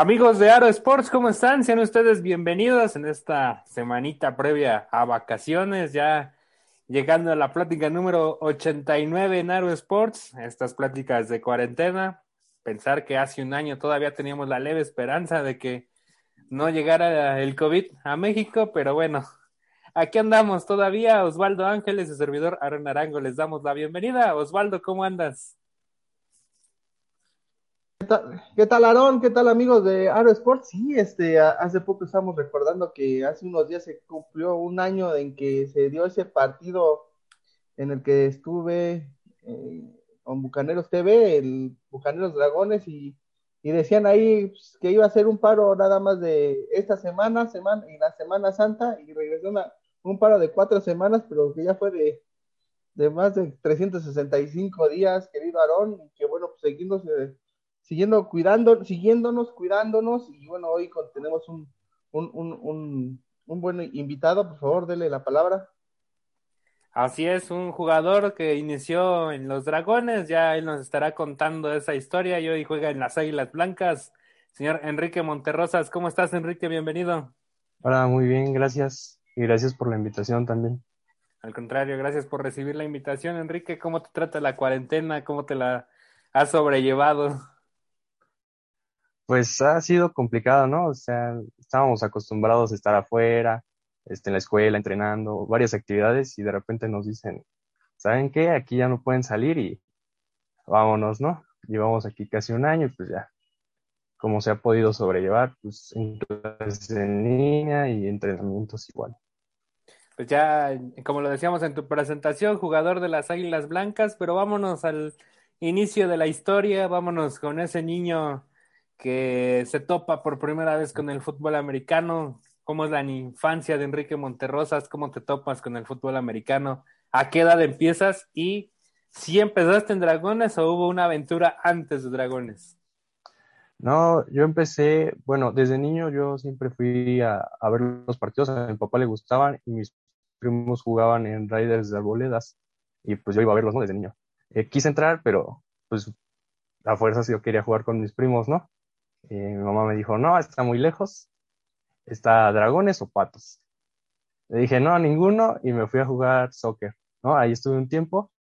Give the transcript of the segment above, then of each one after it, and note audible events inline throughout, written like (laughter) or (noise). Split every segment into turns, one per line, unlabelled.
Amigos de Aro Sports, ¿cómo están? Sean ustedes bienvenidos en esta semanita previa a vacaciones, ya llegando a la plática número 89 en Aro Sports, estas pláticas de cuarentena. Pensar que hace un año todavía teníamos la leve esperanza de que no llegara el COVID a México, pero bueno, aquí andamos todavía. Osvaldo Ángeles, su servidor Aaron Arango, les damos la bienvenida. Osvaldo, ¿cómo andas?
¿Qué tal, Aarón? ¿Qué tal, amigos de Aro Sports? Sí, este, hace poco estamos recordando que hace unos días se cumplió un año en que se dio ese partido en el que estuve eh, con Bucaneros TV, el Bucaneros Dragones, y, decían ahí pues, que iba a ser un paro nada más de esta semana, semana y la Semana Santa, y regresó un paro de cuatro semanas, pero que ya fue de, de más de 365 días, querido Aarón, y que bueno, pues seguimos. Eh, siguiendo cuidando, siguiéndonos, cuidándonos, y bueno, hoy tenemos un, un, un, un, buen invitado, por favor, dele la palabra.
Así es, un jugador que inició en los Dragones, ya él nos estará contando esa historia y hoy juega en las Águilas Blancas. Señor Enrique Monterrosas, ¿cómo estás, Enrique? Bienvenido.
Hola, muy bien, gracias. Y gracias por la invitación también.
Al contrario, gracias por recibir la invitación, Enrique. ¿Cómo te trata la cuarentena? ¿Cómo te la has sobrellevado?
Pues ha sido complicado, ¿no? O sea, estábamos acostumbrados a estar afuera, este, en la escuela, entrenando, varias actividades y de repente nos dicen, ¿saben qué? Aquí ya no pueden salir y vámonos, ¿no? Llevamos aquí casi un año y pues ya, como se ha podido sobrellevar, pues en clases en línea y entrenamientos igual.
Pues ya, como lo decíamos en tu presentación, jugador de las Águilas Blancas, pero vámonos al inicio de la historia, vámonos con ese niño que se topa por primera vez con el fútbol americano. ¿Cómo es la infancia de Enrique Monterrosas? ¿Cómo te topas con el fútbol americano? ¿A qué edad empiezas? Y si empezaste en Dragones o hubo una aventura antes de Dragones?
No, yo empecé, bueno, desde niño yo siempre fui a, ver los partidos, a mi papá le gustaban y mis primos jugaban en Raiders de Arboledas y pues yo iba a verlos, ¿no? Desde niño. Eh, quise entrar, pero pues a fuerzas yo quería jugar con mis primos, ¿no? Mi mamá me dijo, no, está muy lejos, está dragones o patos. Le dije, no, ninguno, y me fui a jugar soccer, ¿no? Ahí estuve un tiempo,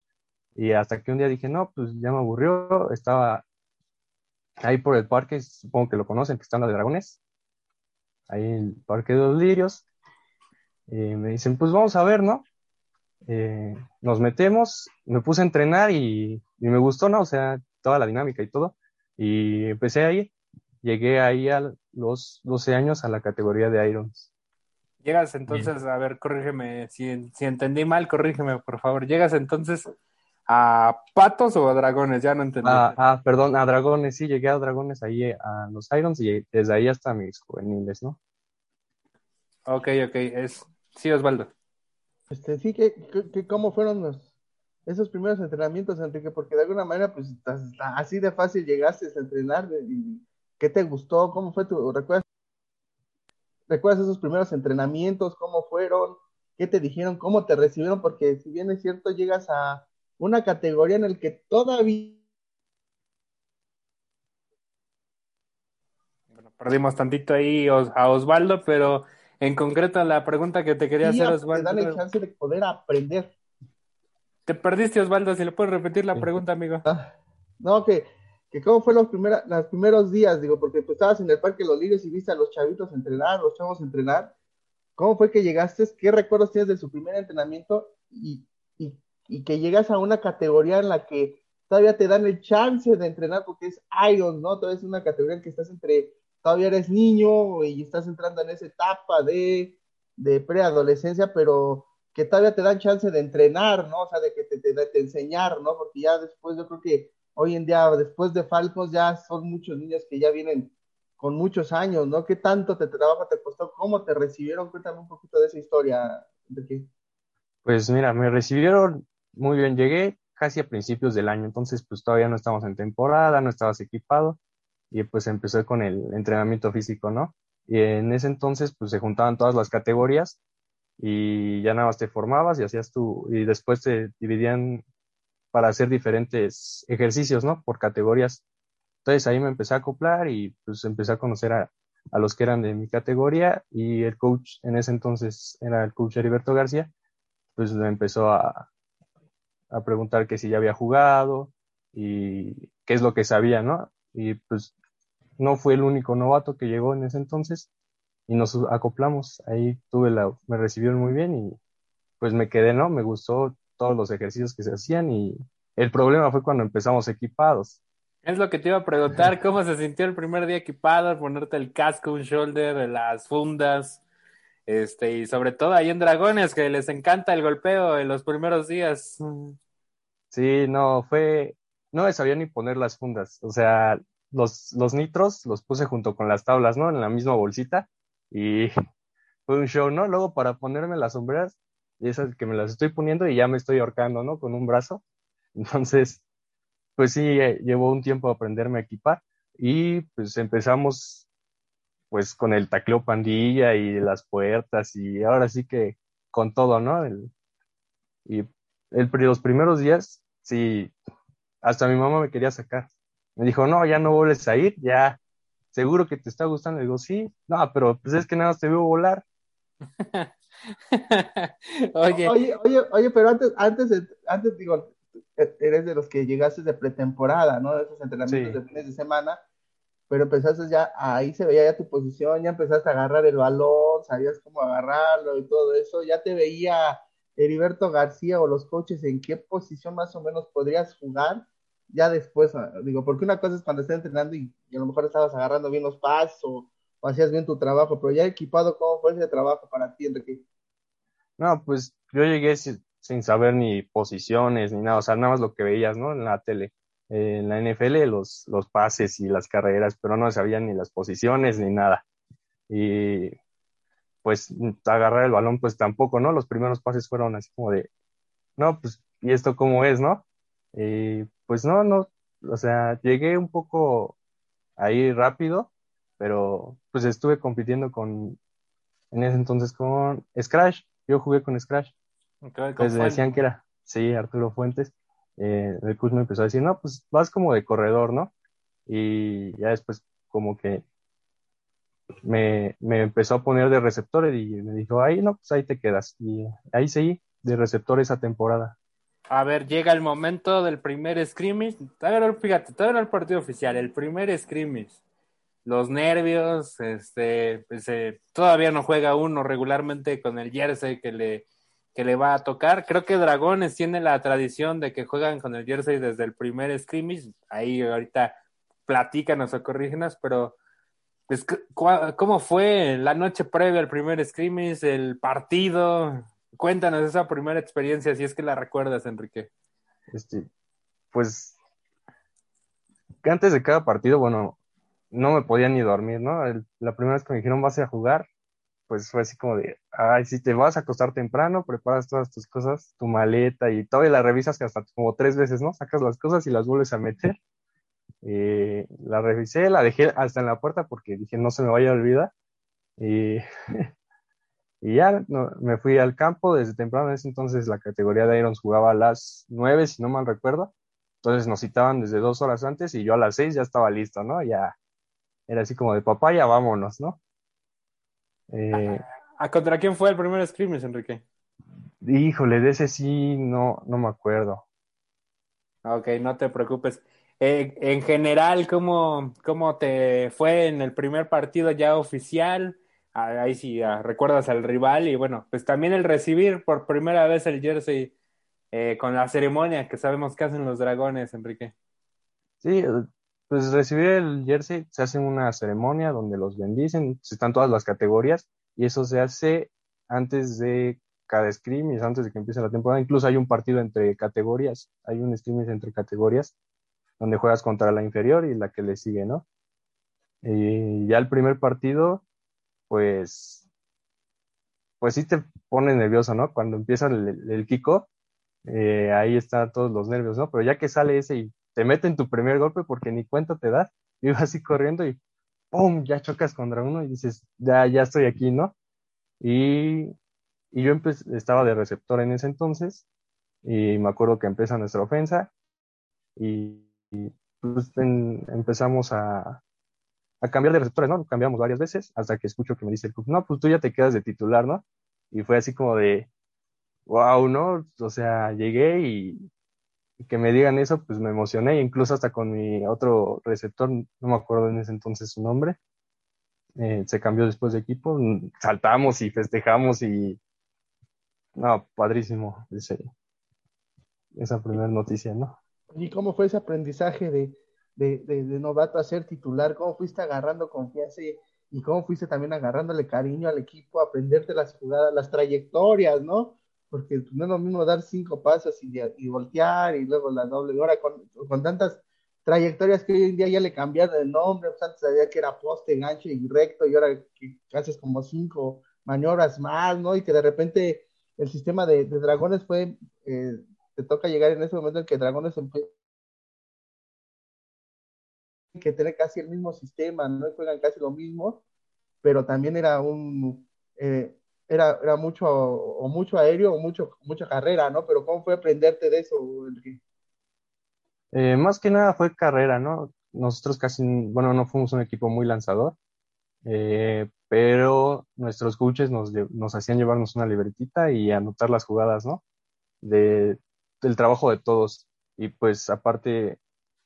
y hasta que un día dije, no, pues ya me aburrió, estaba ahí por el parque, supongo que lo conocen, que están los dragones, ahí en el parque de los lirios, y me dicen, pues vamos a ver, ¿no? Eh, nos metemos, me puse a entrenar y, y, me gustó, ¿no? O sea, toda la dinámica y todo. Y empecé ahí llegué ahí a los 12 años a la categoría de Irons.
Llegas entonces, a ver, corrígeme, si, si entendí mal, corrígeme, por favor. ¿Llegas entonces a Patos o a Dragones? Ya no entendí.
Ah, ah, perdón, a Dragones, sí, llegué a Dragones ahí a los Irons y desde ahí hasta mis juveniles, ¿no?
Ok, ok, es... Sí, Osvaldo.
Este, sí, que, cómo fueron los, esos primeros entrenamientos, Enrique, porque de alguna manera, pues, así de fácil llegaste a entrenar y ¿Qué te gustó? ¿Cómo fue tu, recuerdas? ¿Recuerdas esos primeros entrenamientos? ¿Cómo fueron? ¿Qué te dijeron? ¿Cómo te recibieron? Porque si bien es cierto, llegas a una categoría en el que todavía...
Bueno, perdimos tantito ahí a Osvaldo, pero en concreto la pregunta que te quería hacer, Osvaldo...
Te dan la chance de poder aprender.
Te perdiste, Osvaldo, si le puedes repetir la pregunta, amigo.
Ah, no, que que cómo fue los, los primeros días, digo, porque tú estabas en el Parque los Lirios y viste a los chavitos entrenar, los chavos entrenar. ¿Cómo fue que llegaste? ¿Qué recuerdos tienes de su primer entrenamiento? Y, y, que llegas a una categoría en la que todavía te dan el chance de entrenar porque es Iron, ¿no? Todavía es una categoría en que estás entre, todavía eres niño y estás entrando en esa etapa de, de preadolescencia, pero que todavía te dan chance de entrenar, ¿no? O sea, de que te, te, te enseñar, ¿no? Porque ya después yo creo que hoy en día, después de Falcos, ya son muchos niños que ya vienen con muchos años, ¿no? ¿Qué tanto te trabajo te costó? ¿Cómo te recibieron? Cuéntame un poquito de esa historia. De
Pues mira, me recibieron muy bien. Llegué casi a principios del año, entonces pues todavía no estamos en temporada, no estabas equipado y pues empecé con el entrenamiento físico, ¿no? Y en ese entonces pues se juntaban todas las categorías y ya nada más te formabas y hacías tú, y después te dividían para hacer diferentes ejercicios, ¿no? Por categorías. Entonces ahí me empecé a acoplar y pues empecé a conocer a, a los que eran de mi categoría y el coach en ese entonces era el coach Heriberto García, pues me empezó a, a preguntar que si ya había jugado y qué es lo que sabía, ¿no? Y pues no fue el único novato que llegó en ese entonces y nos acoplamos. Ahí tuve la, me recibieron muy bien y pues me quedé, ¿no? Me gustó todos los ejercicios que se hacían y el problema fue cuando empezamos equipados.
Es lo que te iba a preguntar, (laughs) ¿cómo se sintió el primer día equipado, ponerte el casco, un shoulder, las fundas, este, y sobre todo ahí en Dragones, que les encanta el golpeo en los primeros días.
Sí, no, fue, no me sabía ni poner las fundas, o sea, los, los nitros los puse junto con las tablas, ¿no? En la misma bolsita y (laughs) fue un show, ¿no? Luego para ponerme las sombreras, y esas que me las estoy poniendo y ya me estoy ahorcando, ¿no? Con un brazo. (laughs) Entonces, pues sí, eh, llevó un tiempo aprenderme a equipar y pues empezamos pues con el tacleo pandilla y las puertas y ahora sí que con todo, ¿no? y el, los primeros días, sí, hasta mi mamá me quería sacar. Me dijo, no, ya no vuelves a ir, ya, seguro que te está gustando. digo, sí, no, pero pues es que nada más te veo volar. (laughs)
oye. oye, oye, oye, pero antes, antes, antes digo, eres de los que llegaste de pretemporada, ¿no? De esos entrenamientos de fines de semana, pero empezaste ya, ahí se veía ya tu posición, ya empezaste a agarrar el balón, sabías cómo agarrarlo y todo eso, ya te veía Heriberto García o los coaches en qué posición más o menos podrías jugar, ya después, ah, digo, porque una cosa es cuando estás entrenando y, a lo mejor estabas agarrando bien los pasos o, hacías bien tu trabajo, pero ya equipado, ¿cómo fue ese trabajo para ti, Enrique?
No, pues yo llegué sin saber ni posiciones ni nada, o sea, nada más lo que veías, ¿no? En la tele. en la NFL los, los pases y las carreras, pero no sabía ni las posiciones ni nada. Y pues agarrar el balón, pues tampoco, ¿no? Los primeros pases fueron así como de, no, pues, ¿y esto cómo es, no? Y pues no, no, o sea, llegué un poco ahí rápido, pero pues estuve compitiendo con, en ese entonces con Scratch, yo jugué con Scratch pues decían que era, sí, Arturo Fuentes. Eh, el coach me empezó a decir, no, pues vas como de corredor, ¿no? Y ya después como que me, me empezó a poner de receptor y me dijo, ahí no, pues ahí te quedas. Y ahí seguí de receptor esa temporada.
A ver, llega el momento del primer scrimmage. Todavía fíjate, todavía no el partido oficial, el primer scrimmage. Los nervios, este, pues, eh, todavía no juega uno regularmente con el jersey que le, que le va a tocar. Creo que Dragones tiene la tradición de que juegan con el jersey desde el primer scrimmage. Ahí ahorita platícanos o corrígenos, pero pues, ¿cómo fue la noche previa al primer scrimmage, el partido? Cuéntanos esa primera experiencia, si es que la recuerdas, Enrique.
Este, pues, antes de cada partido, bueno, no me podía ni dormir, ¿no? la primera vez que me dijeron vas a jugar, pues fue así como de, ay, si te vas a acostar temprano, preparas todas tus cosas, tu maleta y todo, y la revisas que hasta como tres veces, ¿no? Sacas las cosas y las vuelves a meter. Eh, la revisé, la dejé hasta en la puerta porque dije, no se me vaya a olvidar. Y, (laughs) ya me fui al campo desde temprano. En ese entonces la categoría de Irons jugaba a las nueve, si no mal recuerdo. Entonces nos citaban desde dos horas antes y yo a las seis ya estaba listo, ¿no? Ya era así como de papá, ya vámonos, ¿no?
Eh, ¿A contra quién fue el primer scrimmage, Enrique?
Híjole, de ese sí no, no me acuerdo.
Ok, no te preocupes. Eh, en general, ¿cómo, ¿cómo te fue en el primer partido ya oficial? Ah, ahí sí, ah, recuerdas al rival y bueno, pues también el recibir por primera vez el jersey eh, con la ceremonia que sabemos que hacen los dragones, Enrique.
Sí, pues recibir el jersey, se hace una ceremonia donde los bendicen, están todas las categorías y eso se hace antes de cada scrimmage, antes de que empiece la temporada. Incluso hay un partido entre categorías, hay un scrimmage entre categorías donde juegas contra la inferior y la que le sigue, ¿no? Y ya el primer partido, pues, pues sí te pone nervioso, ¿no? Cuando empieza el, Kiko, eh, ahí están todos los nervios, ¿no? Pero ya que sale ese y te meten tu primer golpe porque ni cuenta te da. (laughs) Yo iba así corriendo y ¡pum! Ya chocas contra uno y dices, ya, ya estoy aquí, ¿no? Y, y yo estaba de receptor en ese entonces y me acuerdo que empieza nuestra ofensa y, pues empezamos a, a cambiar de receptores, ¿no? Cambiamos varias veces hasta que escucho que me dice el club, no, pues tú ya te quedas de titular, ¿no? Y fue así como de, wow, ¿no? O sea, llegué y, que me digan eso, pues me emocioné, incluso hasta con mi otro receptor, no me acuerdo en ese entonces su nombre, eh, se cambió después de equipo, saltamos y festejamos y, no, padrísimo ese, esa primera noticia, ¿no?
¿Y cómo fue ese aprendizaje de, de, de, novato a ser titular? ¿Cómo fuiste agarrando confianza y, y, cómo fuiste también agarrándole cariño al equipo, aprenderte las jugadas, las trayectorias, ¿no? Porque no es lo mismo dar cinco pasos y, voltear y luego la doble. Y ahora con, con, tantas trayectorias que hoy en día ya le cambiaron el nombre, pues antes sabía que era poste, gancho y recto, y ahora que haces como cinco maniobras más, ¿no? Y que de repente el sistema de, dragones fue eh, te toca llegar en ese momento en que Dragones que tiene casi el mismo sistema, no juegan casi lo mismo, pero también era un eh, era, era mucho o mucho aéreo o mucho mucha carrera, ¿no? Pero ¿cómo fue aprenderte de eso, Enrique?
Eh, más que nada fue carrera, ¿no? Nosotros casi, bueno, no fuimos un equipo muy lanzador, eh, pero nuestros coaches nos, nos hacían llevarnos una libretita y anotar las jugadas, ¿no? De, el trabajo de todos y pues aparte,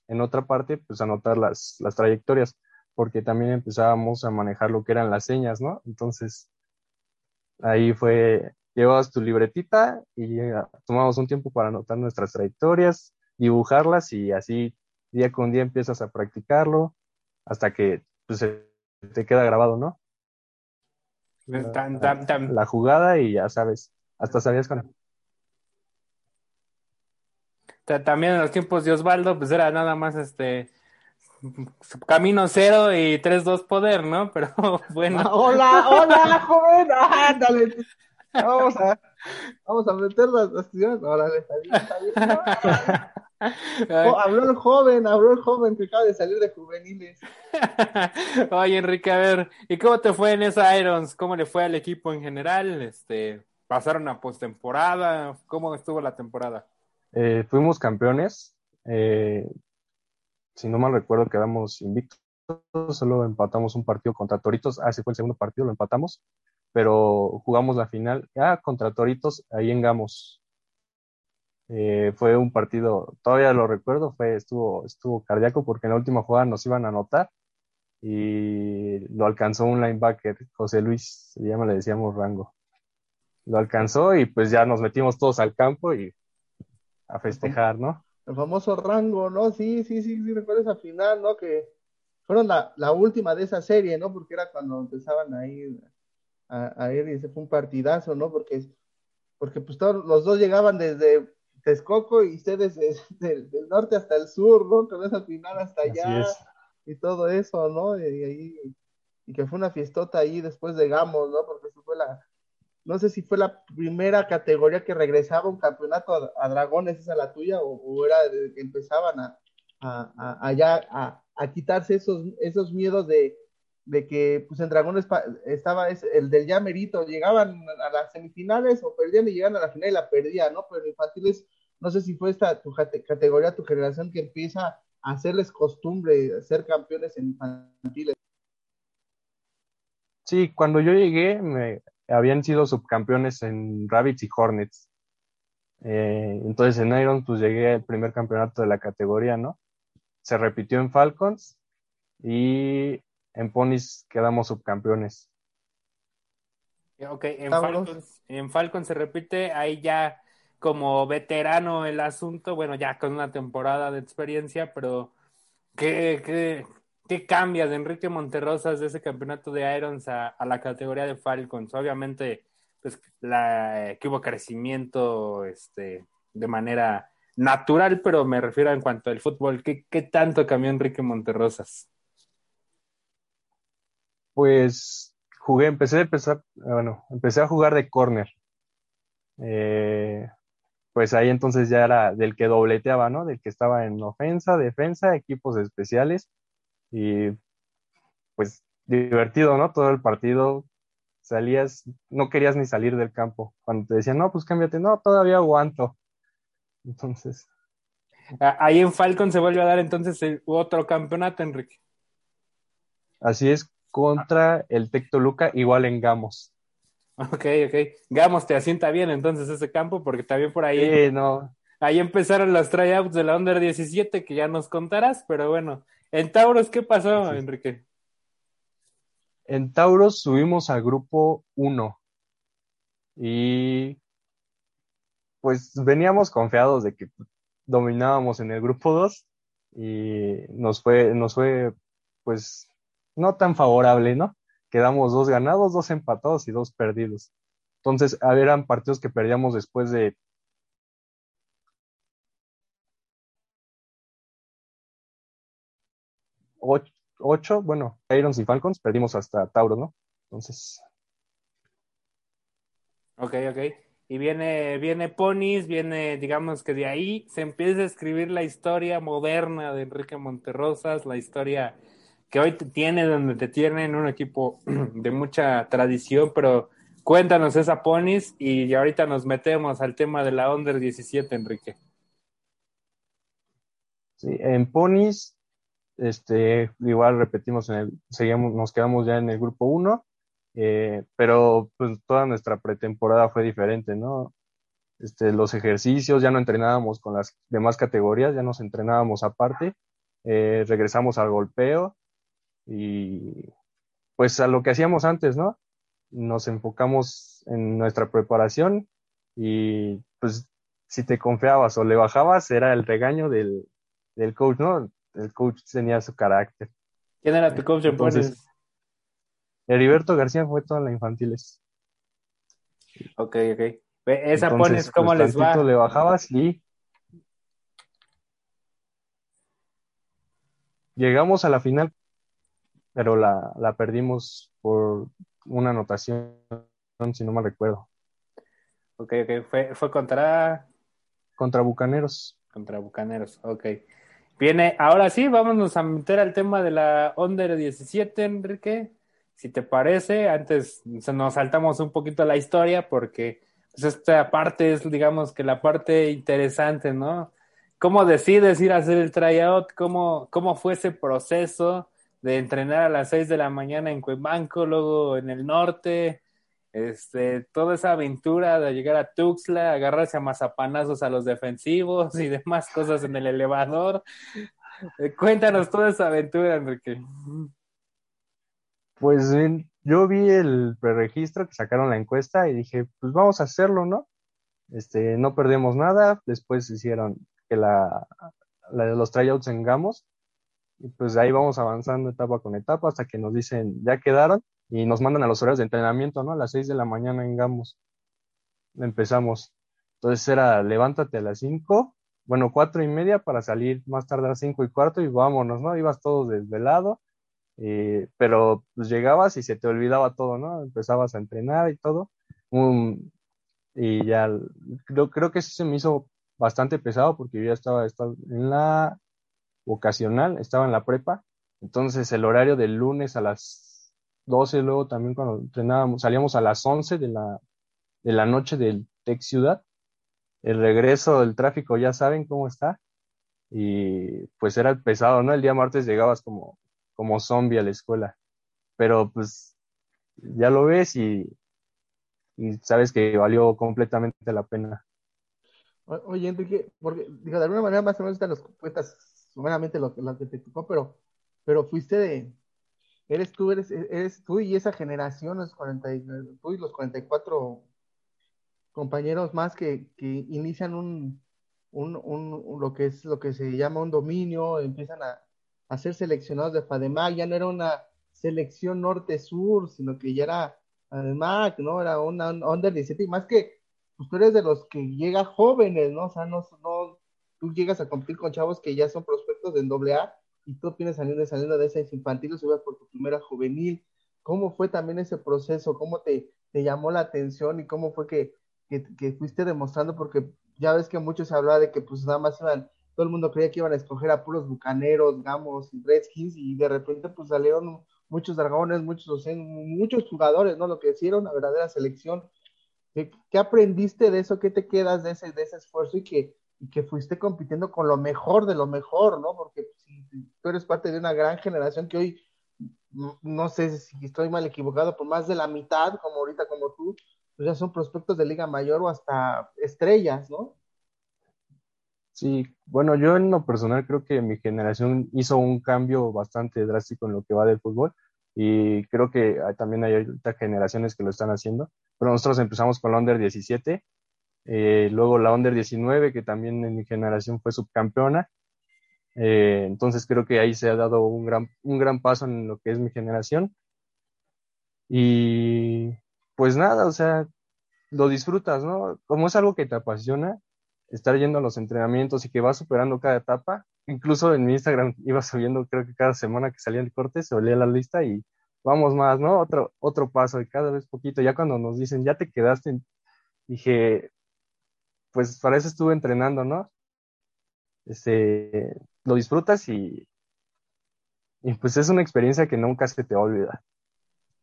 en otra parte, pues anotar las, las trayectorias, porque también empezábamos a manejar lo que eran las señas, ¿no? Entonces, ahí fue, llevabas tu libretita y tomamos un tiempo para anotar nuestras trayectorias, dibujarlas y así día con día empiezas a practicarlo hasta que pues, te queda grabado, ¿no? La, jugada y ya sabes, hasta sabías con
también en los tiempos de Osvaldo, pues era nada más este camino cero y 3-2 poder, ¿no? (laughs) Pero bueno.
Ah, hola, hola, joven, (laughs) ándale. Vamos a, vamos a meter las cuestiones. Órale, está bien, está bien. (laughs) Oh, habló el joven, habló el joven que acaba de salir de juveniles.
Oye, Enrique, a ver, ¿y cómo te fue en esa Irons? ¿Cómo le fue al equipo en general? Este, ¿Pasaron a postemporada? ¿Cómo estuvo la temporada?
Eh, fuimos campeones. Eh, si no mal recuerdo, quedamos invictos. Solo empatamos un partido contra Toritos. Ah, ese fue el segundo partido, lo empatamos. Pero jugamos la final. Ah, contra Toritos, ahí en Gamos. Eh, fue un partido, todavía lo recuerdo, fue, estuvo, estuvo cardíaco porque en la última jugada nos iban a anotar y lo alcanzó un linebacker, José Luis, ya me le decíamos Rango. Lo alcanzó y pues ya nos metimos todos al campo y a festejar, ¿no?
El famoso rango, ¿no? Sí, sí, sí, sí, recuerdo esa final, ¿no? Que fueron la, la última de esa serie, ¿no? Porque era cuando empezaban a ir a, ir y ese fue un partidazo, ¿no? Porque, porque pues todos los dos llegaban desde Texcoco y ustedes desde, (laughs) del norte hasta el sur, ¿no? Con esa final hasta allá y todo eso, ¿no? Y, y que fue una fiestota ahí después de Gamos, ¿no? Porque eso fue la, no sé si fue la primera categoría que regresaba un campeonato a, Dragones, esa la tuya, o, era de que empezaban a, a, a, quitarse esos, esos miedos de, de que pues en Dragones estaba el del ya merito, llegaban a las semifinales o perdían y llegaban a la final y la perdían, ¿no? Pero infantiles, no sé si fue esta tu categoría, tu generación que empieza a hacerles costumbre ser campeones en infantiles.
Sí, cuando yo llegué, me, habían sido subcampeones en Rabbits y Hornets. Eh, entonces en Iron pues llegué al primer campeonato de la categoría, ¿no? Se repitió en Falcons y en Ponies quedamos subcampeones.
Ok, en Falcons, en Falcons se repite, ahí ya como veterano el asunto, bueno, ya con una temporada de experiencia, pero ¿qué, qué, ¿Qué cambia de Enrique Monterrosas de ese campeonato de Irons a, la categoría de Falcons? Obviamente, pues la, que hubo crecimiento este, de manera natural, pero me refiero en cuanto al fútbol. ¿Qué, tanto cambió Enrique Monterrosas?
Pues jugué, empecé a empezar, bueno, empecé a jugar de corner. Eh, pues ahí entonces ya era del que dobleteaba, ¿no? Del que estaba en ofensa, defensa, equipos especiales y pues divertido, ¿no? Todo el partido salías, no querías ni salir del campo. Cuando te decían, no, pues cámbiate, no, todavía aguanto. (laughs) Entonces.
Ahí en Falcon se vuelve a dar entonces el otro campeonato, Enrique.
Así es, contra el Tec Toluca, igual en Gamos.
Ok, ok. Gamos te asienta bien entonces ese campo, porque también por ahí.
no.
Ahí empezaron los tryouts de la Under 17 que ya nos contarás, pero bueno. En Tauros, ¿qué pasó, Enrique?
En Tauros subimos al grupo 1 y pues veníamos confiados de que dominábamos en el grupo 2 y nos fue, nos fue pues no tan favorable, ¿no? Quedamos dos ganados, dos empatados y dos perdidos. Entonces, eran partidos que perdíamos después de ocho, bueno, Irons y Falcons, perdimos hasta Tauro, ¿no? Entonces.
Ok, ok. Y viene, viene Ponis, viene, digamos que de ahí se empieza a escribir la historia moderna de Enrique Monterrosas, la historia que hoy te tiene, donde te tienen un equipo (clears throat) de mucha tradición, pero cuéntanos esa Ponis y ahorita nos metemos al tema de la Under 17, Enrique.
Sí, en Ponis este, igual repetimos, en el, seguimos, nos quedamos ya en el grupo 1, eh, pero pues toda nuestra pretemporada fue diferente, ¿no? Este, los ejercicios, ya no entrenábamos con las demás categorías, ya nos entrenábamos aparte, eh, regresamos al golpeo y pues a lo que hacíamos antes, ¿no? Nos enfocamos en nuestra preparación y pues si te confiabas o le bajabas era el regaño del, del coach, ¿no? El coach tenía su carácter.
¿Quién era tu coach Entonces,
Heriberto García fue toda la infantiles.
Ok, ok. Esa pones cómo pues, les va.
le bajabas y llegamos a la final, pero la, la perdimos por una anotación, si no me recuerdo.
Ok, ok. Fue, fue contra.
Contra Bucaneros.
Contra Bucaneros, ok. Viene, ahora sí, vámonos a meter al tema de la Under 17, Enrique. Si te parece, antes nos saltamos un poquito la historia porque pues, esta parte es, digamos, que la parte interesante, ¿no? ¿Cómo decides ir a hacer el tryout? ¿Cómo, cómo fue ese proceso de entrenar a las 6 de la mañana en Cuemanco, luego en el norte? Este, toda esa aventura de llegar a Tuxtla, agarrarse a mazapanazos a los defensivos y demás cosas en el elevador. Eh, cuéntanos toda esa aventura, Enrique.
Pues yo vi el preregistro que sacaron la encuesta y dije, pues vamos a hacerlo, ¿no? Este, no perdemos nada. Después hicieron que la, la los tryouts en Gamos. Y pues ahí vamos avanzando etapa con etapa hasta que nos dicen, ya quedaron y nos mandan a los horarios de entrenamiento, ¿no? A las 6 de la mañana en Gamos. Empezamos. Entonces era levántate a las 5, bueno, cuatro y media para salir más tarde a las 5 y cuarto y vámonos, ¿no? Ibas todo desvelado, eh, pero pues llegabas y se te olvidaba todo, ¿no? Empezabas a entrenar y todo. y ya, creo, creo que eso se me hizo bastante pesado porque yo ya estaba, estaba en la vocacional, estaba en la prepa, entonces el horario del lunes a las 12, luego también cuando entrenábamos, salíamos a las 11 de la, de la noche del Tech Ciudad. El regreso del tráfico ya saben cómo está. Y pues era pesado, ¿no? El día martes llegabas como, como zombie a la escuela. Pero pues ya lo ves y, y sabes que valió completamente la pena.
oye, Enrique, porque de alguna manera más o menos están los cuentas seguramente lo, lo que te tocó, pero, pero fuiste de, eres tú, eres, eres tú y esa generación, los 40, tú y los 44 compañeros más que, que inician un, un, un, lo que es lo que se llama un dominio, empiezan a, a ser seleccionados de FADEMAC, ya no era una selección norte-sur, sino que ya era FADEMAC, ¿no? Era una under 17, y más que pues tú eres de los que llega jóvenes, ¿no? O sea, no, no, tú llegas a competir con chavos que ya son prospectos del AA y tú vienes saliendo, saliendo de esa infantil, subes por tu primera juvenil. ¿Cómo fue también ese proceso? ¿Cómo te, te llamó la atención y cómo fue que, que, que, fuiste demostrando? Porque ya ves que mucho se hablaba de que pues nada más iban, todo el mundo creía que iban a escoger a puros bucaneros, gamos, redskins y de repente pues salieron muchos dragones, muchos, muchos jugadores, ¿no? Lo que hicieron, la verdadera selección. ¿Qué, ¿Qué, aprendiste de eso? ¿Qué te quedas de ese, de ese esfuerzo y que y que fuiste compitiendo con lo mejor de lo mejor, ¿no? Porque tú eres parte de una gran generación que hoy, no sé si estoy mal equivocado, por más de la mitad, como ahorita como tú, pues ya son prospectos de Liga Mayor o hasta estrellas, ¿no?
Sí, bueno, yo en lo personal creo que mi generación hizo un cambio bastante drástico en lo que va del fútbol y creo que también hay otras generaciones que lo están haciendo, pero nosotros empezamos con la Under 17, eh, luego la Under 19, que también en mi generación fue subcampeona, eh, entonces creo que ahí se ha dado un gran, un gran paso en lo que es mi generación y pues nada, o sea, lo disfrutas, ¿no? Como es algo que te apasiona, estar yendo a los entrenamientos y que vas superando cada etapa. Incluso en mi Instagram iba subiendo, creo que cada semana que salía el corte, se olía la lista y vamos más, ¿no? Otro, otro paso y cada vez poquito. Ya cuando nos dicen, ya te quedaste, dije, pues para eso estuve entrenando, ¿no? Este, lo disfrutas y, y pues es una experiencia que nunca se te olvida.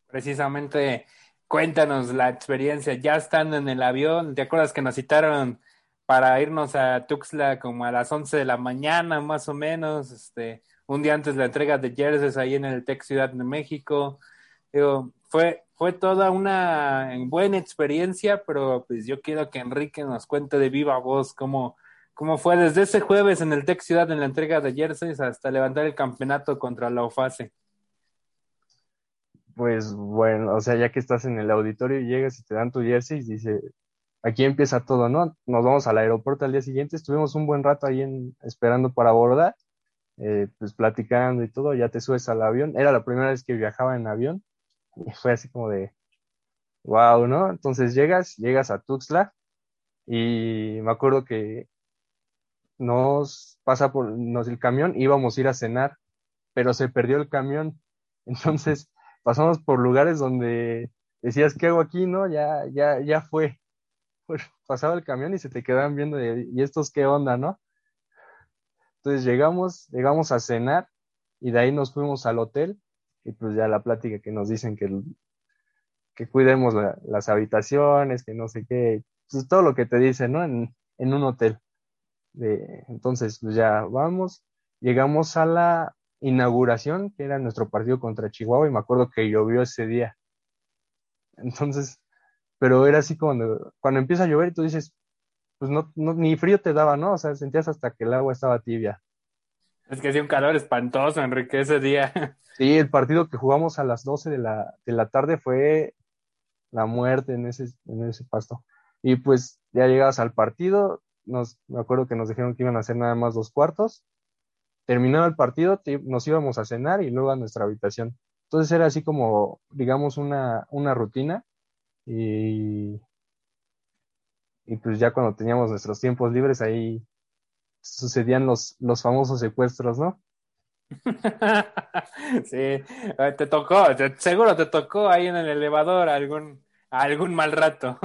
Precisamente, cuéntanos la experiencia, ya estando en el avión, ¿te acuerdas que nos citaron para irnos a Tuxtla como a las 11 de la mañana, más o menos, este, un día antes de la entrega de jerseys ahí en el Tech Ciudad de México. Digo, fue, fue toda una buena experiencia, pero pues yo quiero que Enrique nos cuente de viva voz cómo, cómo fue desde ese jueves en el Tech Ciudad en la entrega de jerseys hasta levantar el campeonato contra la OFASE.
Pues bueno, o sea, ya que estás en el auditorio y llegas y te dan tu jersey, dice, aquí empieza todo, ¿no? Nos vamos al aeropuerto al día siguiente, estuvimos un buen rato ahí esperando para abordar, eh, pues platicando y todo, ya te subes al avión. Era la primera vez que viajaba en avión y fue así como de, wow, ¿no? Entonces llegas, llegas a Tuxtla y me acuerdo que nos pasa por nos el camión, íbamos a ir a cenar, pero se perdió el camión. (laughs) Entonces pasamos por lugares donde decías, ¿qué hago aquí? No, ya, ya, ya fue pues pasaba el camión y se te quedaban viendo, ¿y estos qué onda, no? Entonces llegamos, llegamos a cenar y de ahí nos fuimos al hotel y pues ya la plática que nos dicen que, que cuidemos las habitaciones, que no sé qué, pues todo lo que te dicen, ¿no? En, en un hotel. De, entonces, pues ya vamos, llegamos a la inauguración, que era nuestro partido contra Chihuahua, y me acuerdo que llovió ese día. Entonces, pero era así cuando, cuando empieza a llover y tú dices, pues no, ni frío te daba, ¿no? O sea, sentías hasta que el agua estaba tibia.
Es que hacía un calor espantoso, Enrique, ese día. (laughs)
Sí, el partido que jugamos a las 12 de la, de la tarde fue la muerte en ese, en ese pasto. Y pues ya llegabas al partido, nos, me acuerdo que nos dijeron que iban a hacer nada más dos cuartos. Terminado el partido, nos íbamos a cenar y luego a nuestra habitación. Entonces era así como, digamos, una, una rutina y, y pues ya cuando teníamos nuestros tiempos libres ahí sucedían los, los famosos secuestros, ¿no? (laughs)
sí, eh, te tocó, seguro te tocó ahí en el elevador algún, algún mal rato.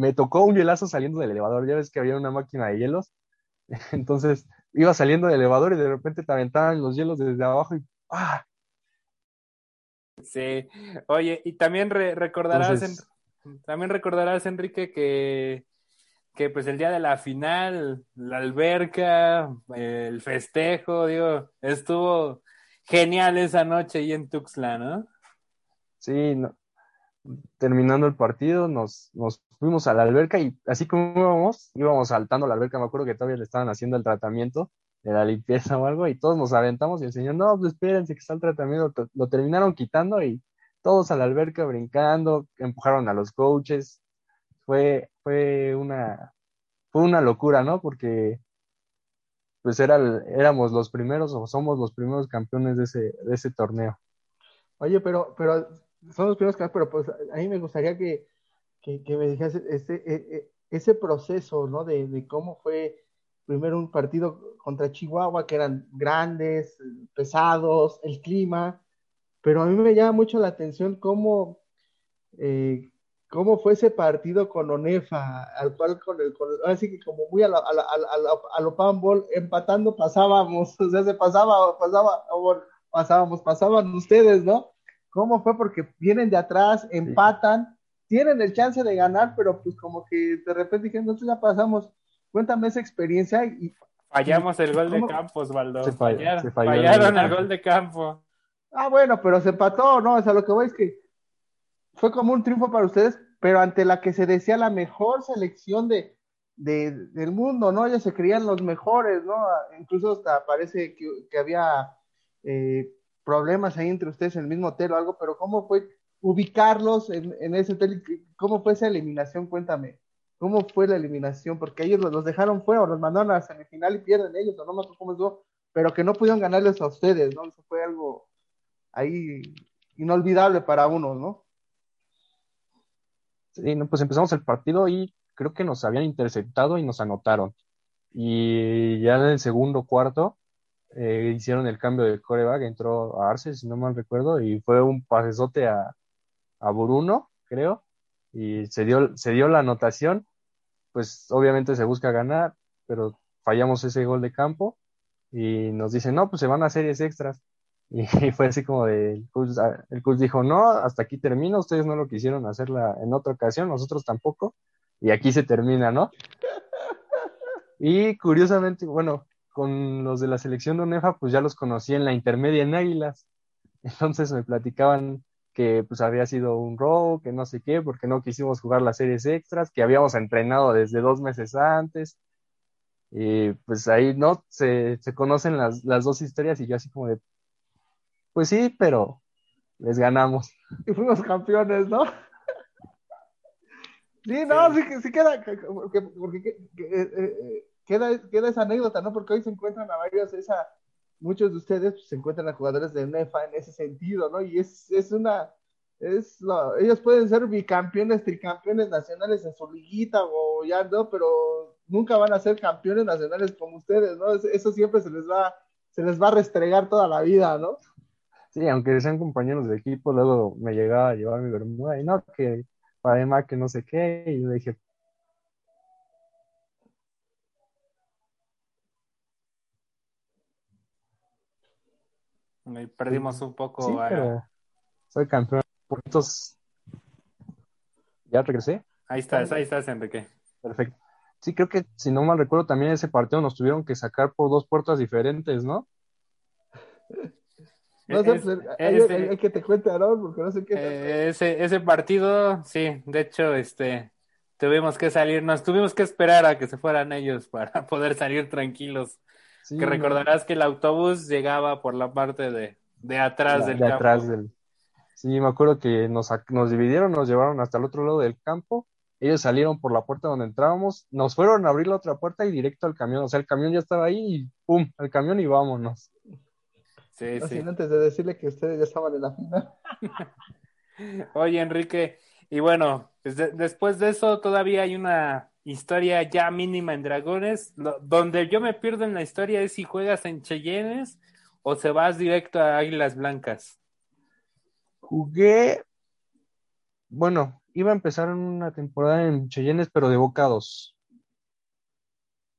Me tocó un hielazo saliendo del elevador, ya ves que había una máquina de hielos, (laughs) entonces iba saliendo del elevador y de repente te aventaban los hielos desde abajo y ¡ah!
Sí, oye, y también recordarás, también recordarás, Enrique, que, que pues el día de la final, la alberca, el festejo, digo, estuvo genial esa noche ahí en Tuxtla, ¿no?
Sí, terminando el partido, nos, nos fuimos a la alberca y así como íbamos, íbamos saltando la alberca, me acuerdo que todavía le estaban haciendo el tratamiento de la limpieza o algo, y todos nos aventamos y el señor, no, pues espérense que está el tratamiento, lo terminaron quitando y todos a la alberca brincando, empujaron a los coaches, fue, fue una, fue una locura, ¿no? Porque pues era, éramos los primeros o somos los primeros campeones de ese, de ese torneo.
Oye, pero, pero son los primeros campeones, pero pues a mí me gustaría que, que, me dijeras ese, e, e, ese proceso, ¿no? De, de cómo fue primero un partido contra Chihuahua, que eran grandes, pesados, el clima, pero a mí me llama mucho la atención cómo, eh, cómo fue ese partido con Onefa, al cual con el, así que como muy a, a, lo panball, empatando pasábamos, (laughs) o sea, se pasaba, pasaba, pasábamos, pasaban ustedes, ¿no? ¿Cómo fue? Porque vienen de atrás, empatan, tienen el chance de ganar, pero pues como que de repente dijeron, nosotros ya pasamos, cuéntame esa experiencia y
Fallamos el gol de campo, Osvaldo.
Se falló-
Fallaron,
se falló
fallaron
gol de
el
campo.
gol de campo.
Ah, bueno, pero se empató, ¿no? O sea, lo que voy es que fue como un triunfo para ustedes, pero ante la que se decía la mejor selección de, de- del mundo, ¿no? Ellos se creían los mejores, ¿no? Incluso hasta parece que, que había eh, problemas ahí entre ustedes en el mismo hotel o algo, pero ¿cómo fue ubicarlos en, en ese hotel? ¿Cómo fue esa eliminación? Cuéntame. ¿Cómo fue la eliminación? Porque ellos los, dejaron fuera o los mandaron a la semifinal y pierden ellos, o no me acuerdo cómo estuvo, pero que no pudieron ganarles a ustedes, ¿no? Eso fue algo ahí inolvidable para uno, ¿no?
Sí, no, pues empezamos el partido y creo que nos habían interceptado y nos anotaron. Y ya en el segundo cuarto eh, hicieron el cambio de coreback, entró a Arce, si no mal recuerdo, y fue un pasesote a, a Bruno, creo, y se dio, se dio la anotación. Pues obviamente se busca ganar, pero fallamos ese gol de campo y nos dicen, no, pues se van a series extras. (laughs) Y fue así como de, el coach, el coach dijo, no, hasta aquí termina, ustedes no lo quisieron hacerla en otra ocasión, nosotros tampoco, y aquí se termina, ¿no? (laughs) Y curiosamente, bueno, con los de la selección de UNEFA, pues ya los conocí en la intermedia en Águilas, (laughs) entonces me platicaban que pues había sido un robo, que no sé qué, porque no quisimos jugar las series extras, que habíamos entrenado desde dos meses antes, y pues ahí, ¿no? Se, se conocen las, las dos historias y yo así como de, pues sí, pero les ganamos. (laughs)
Y fuimos campeones, ¿no? (laughs) Sí, no, sí, que sí queda, porque, porque que- que, eh, eh, queda, queda esa anécdota, ¿no? Porque hoy se encuentran a varios, esa, muchos de ustedes pues, se encuentran a jugadores de NEFA en ese sentido, ¿no? Y es, es una, es lo- ellos pueden ser bicampeones, tricampeones nacionales en su liguita o ya no, pero nunca van a ser campeones nacionales como ustedes, ¿no? Es- Eso siempre se les va, se les va a restregar toda la vida, ¿no?
Sí, aunque sean compañeros de equipo, luego me llegaba a llevar mi bermuda y no, que además que no sé qué, y yo dije,
Ahí perdimos un poco.
sí,
a-
pero soy campeón. Por estos... Ya regresé.
Ahí estás, ahí estás, Enrique.
Perfecto. Sí, creo que si no mal recuerdo, también ese partido nos tuvieron que sacar por dos puertas diferentes, ¿no? (laughs)
No sé,
Es-
pues, hay,
ese-
hay- hay que te cuente, Aaron, porque no sé qué.
Eh, ese, ese partido, sí, de hecho, este, tuvimos que salir, nos tuvimos que esperar a que se fueran ellos para (laughs) poder salir tranquilos.
Sí,
que
no,
recordarás que el autobús llegaba por la parte de, de atrás
la-
del
de
campo.
atrás del... Sí, me acuerdo que nos, nos dividieron, nos llevaron hasta el otro lado del campo. Ellos salieron por la puerta donde entrábamos, nos fueron a abrir la otra puerta y directo al camión. O sea, el camión ya estaba ahí y ¡pum! al camión y vámonos.
Sí,
No,
sí.
sin antes de decirle que ustedes ya estaban en la final. (laughs)
Oye, Enrique, y bueno, pues de- después de eso todavía hay una historia ya mínima en Dragones. Lo- donde yo me pierdo en la historia es si juegas en Cheyennes o se vas directo a Águilas Blancas.
Jugué, bueno, iba a empezar una temporada en Cheyennes, pero de bocados.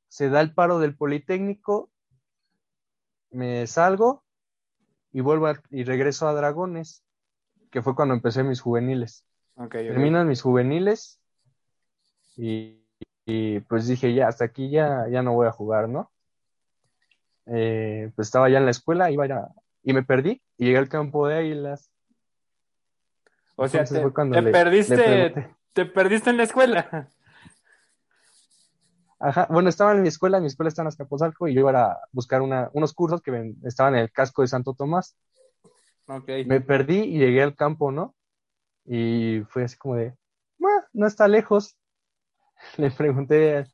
Se da el paro del Politécnico, me salgo y vuelvo a- y regreso a Dragones, que fue cuando empecé mis juveniles.
Ok, ok.
Terminan mis juveniles y, y, pues dije, ya, hasta aquí ya, ya no voy a jugar, ¿no? Eh, pues estaba ya en la escuela, iba ya, y me perdí y llegué al campo de Águilas.
O sea,
Entonces
te,
le-
perdiste,
le
te perdiste en la escuela.
Ajá, bueno, estaba en mi escuela, mi escuela está en Azcapotzalco y yo iba a buscar una, unos cursos que estaban en el casco de Santo Tomás.
Ok.
Me perdí y llegué al campo, ¿no? Y fue así como de, "Mua, no está lejos. (laughs) Le pregunté,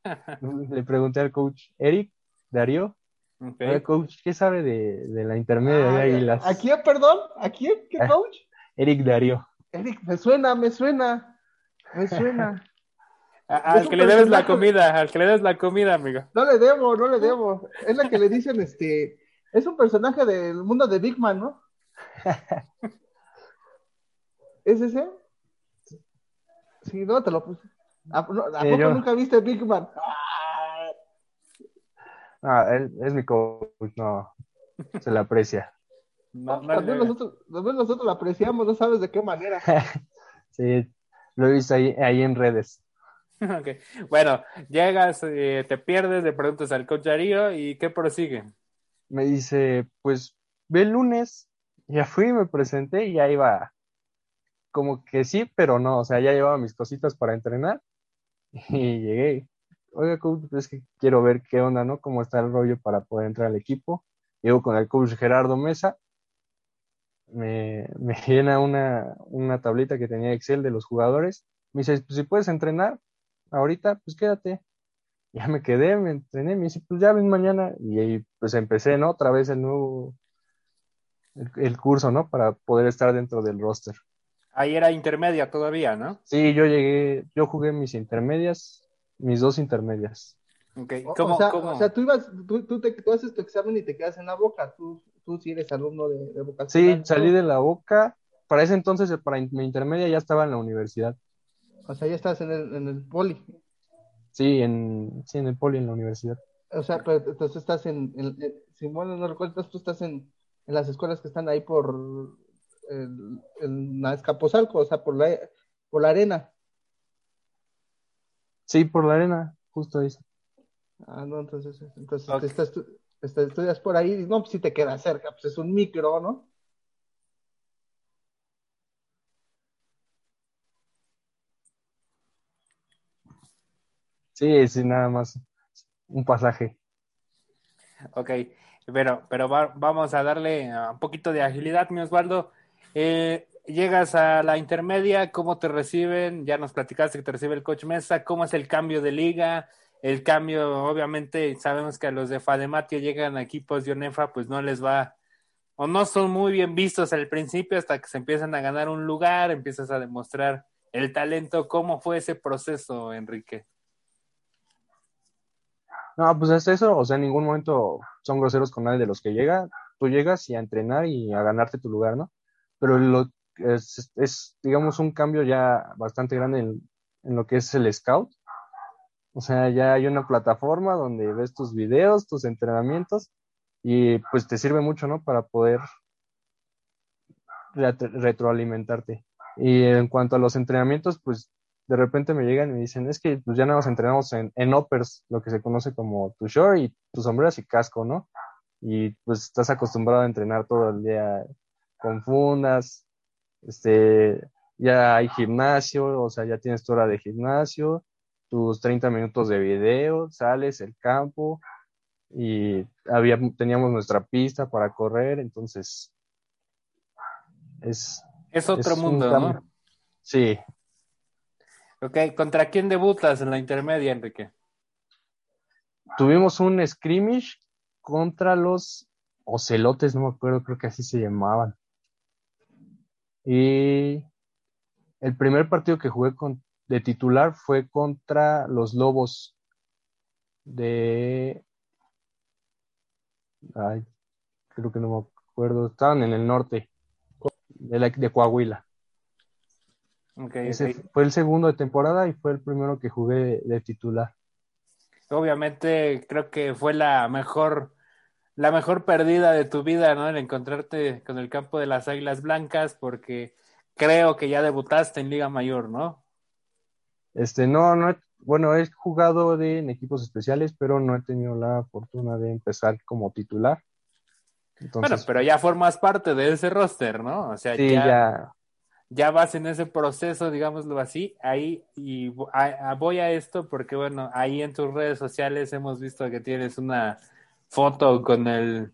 le pregunté al coach Eric, Darío,
Ok.
"Oye, coach, ¿qué sabe de, de la intermedia de
Ah,
Águilas?
¿A quién, perdón? ¿A quién? ¿Qué
Ah.
coach?
Eric Darío.
Eric, me suena, me suena, me suena. (laughs)
Al que le debes la comida, al que le debes la comida, amigo.
No le debo, no le debo. Es la que le dicen, este, es un personaje del mundo de Big Man, ¿no? (laughs) ¿Es ese? Sí, no, te lo puse. ¿A, no, ¿a
Sí,
poco
yo.
nunca viste Big Man? Ah,
Ah, él es mi coach, no, se le aprecia.
No,
también, nosotros, también nosotros lo apreciamos, no sabes de qué manera. (laughs)
Sí, lo he visto ahí, ahí en redes. (laughs)
Okay. Bueno, llegas, eh, te pierdes, le preguntas al coach Darío y ¿qué prosigue?
Me dice, pues ve el lunes. Ya fui, me presenté y ya iba como que sí, pero no, o sea, ya llevaba mis cositas para entrenar y llegué. Oiga, coach, es que quiero ver qué onda, ¿no? Cómo está el rollo para poder entrar al equipo. Llego con el coach Gerardo Mesa. Me, (laughs) me llena una, una tablita que tenía Excel de los jugadores. Me dice, pues si puedes entrenar ahorita, pues quédate. Ya me quedé, me entrené, me dice, pues ya ven mañana. Y ahí pues empecé, ¿no? Otra vez el nuevo, el, el curso, ¿no? Para poder estar dentro del roster.
Ahí era intermedia todavía, ¿no?
Sí, yo llegué, yo jugué mis intermedias, mis dos intermedias.
Okay.
O-
¿Cómo,
o, sea,
cómo?
o sea, tú ibas, tú, tú, te, tú haces tu examen y te quedas en la boca, tú, tú sí eres alumno de, de vocacional.
Sí, salí de la boca. Para ese entonces, para mi intermedia ya estaba en la universidad.
O sea, ya estás en el, en el poli.
Sí, en, sí, en el poli, en la universidad.
O sea, pero entonces estás en, en- en- si bueno no recuerdas, tú estás en, en las escuelas que están ahí por el, en la Escaposalco, o sea, por la, por la arena.
Sí, por la arena, justo ahí.
Ah, no, entonces, entonces
Ok.
te estás, tú- te estudias por ahí, no, pues si te queda cerca, pues es un micro, ¿no?
Sí, sí, nada más. Un pasaje.
Ok, pero, pero va- vamos a darle uh, un poquito de agilidad, mi Osvaldo. Eh, llegas a la intermedia, ¿cómo te reciben? Ya nos platicaste que te recibe el coach Mesa, ¿cómo es el cambio de liga? El cambio, obviamente, sabemos que a los de Fadematio llegan a equipos de ONEFA, pues no les va, o no son muy bien vistos al principio hasta que se empiezan a ganar un lugar, empiezas a demostrar el talento. ¿Cómo fue ese proceso, Enrique?
No, pues es eso, o sea, en ningún momento son groseros con nadie de los que llega. Tú llegas y a entrenar y a ganarte tu lugar, ¿no? Pero lo es, es digamos, un cambio ya bastante grande en, lo que es el scout. O sea, ya hay una plataforma donde ves tus videos, tus entrenamientos y pues te sirve mucho, ¿no? Para poder ret- retroalimentarte. Y en cuanto a los entrenamientos, pues de repente me llegan y me dicen, es que pues ya más entrenamos en, en uppers, lo que se conoce como tu short y tus sombreras y casco, ¿no? Y pues estás acostumbrado a entrenar todo el día con fundas, este, ya hay gimnasio, o sea, ya tienes tu hora de gimnasio, tus 30 minutos de video, sales el campo y había, teníamos nuestra pista para correr, entonces es,
Es otro
es
mundo. ¿no?
Sí,
Ok, ¿contra quién debutas en la intermedia, Enrique?
tuvimos un scrimmage contra los ocelotes, no me acuerdo, creo que así se llamaban. Y el primer partido que jugué con, de titular fue contra los lobos de... Ay, creo que no me acuerdo, estaban en el norte de, la- de Coahuila.
Ok,
Ese
ok.
fue el segundo de temporada y fue el primero que jugué de, de titular.
Obviamente creo que fue la mejor, la mejor perdida de tu vida, ¿no? El encontrarte con el campo de las Águilas Blancas, porque creo que ya debutaste en Liga Mayor, ¿no?
Este, no, no, bueno, he jugado de, en equipos especiales, pero no he tenido la fortuna de empezar como titular.
Bueno, pero ya formas parte de ese roster, ¿no? O sea,
sí,
ya,
ya,
ya vas en ese proceso, digámoslo así, ahí, y vo- a- a- voy a esto porque, bueno, ahí en tus redes sociales hemos visto que tienes una foto con el,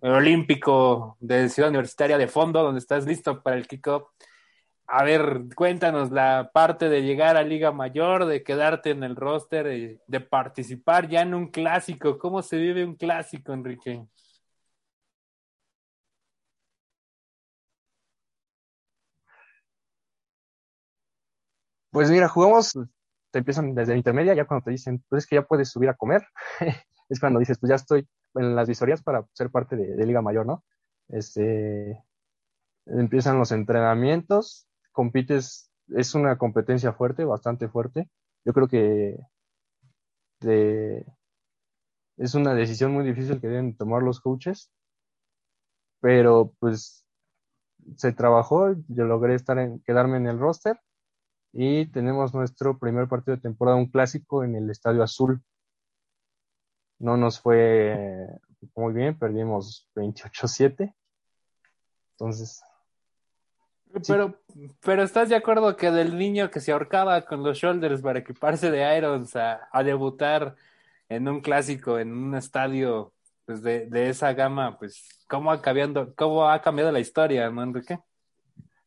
Olímpico de Ciudad Universitaria de fondo, donde estás listo para el kickoff. A ver, cuéntanos la parte de llegar a Liga Mayor, de quedarte en el roster, de, de participar ya en un clásico. ¿Cómo se vive un clásico, Enrique?
pues mira, jugamos, te empiezan desde la intermedia, ya cuando te dicen, pues es que ya puedes subir a comer, (laughs) es cuando dices, pues ya estoy en las visorías para ser parte de, Liga Mayor, ¿no? Este, empiezan los entrenamientos, compites, es una competencia fuerte, bastante fuerte. Yo creo que es una decisión muy difícil que deben tomar los coaches, pero pues se trabajó, yo logré estar en, quedarme en el roster y tenemos nuestro primer partido de temporada, un clásico en el Estadio Azul. No nos fue muy bien, perdimos 28-7. Entonces.
Pero, pero estás de acuerdo que del niño que se ahorcaba con los shoulders para equiparse de Irons a, a debutar en un clásico, en un estadio pues de, de esa gama, pues, ¿cómo ha cambiado, cómo ha cambiado la historia, no, Enrique?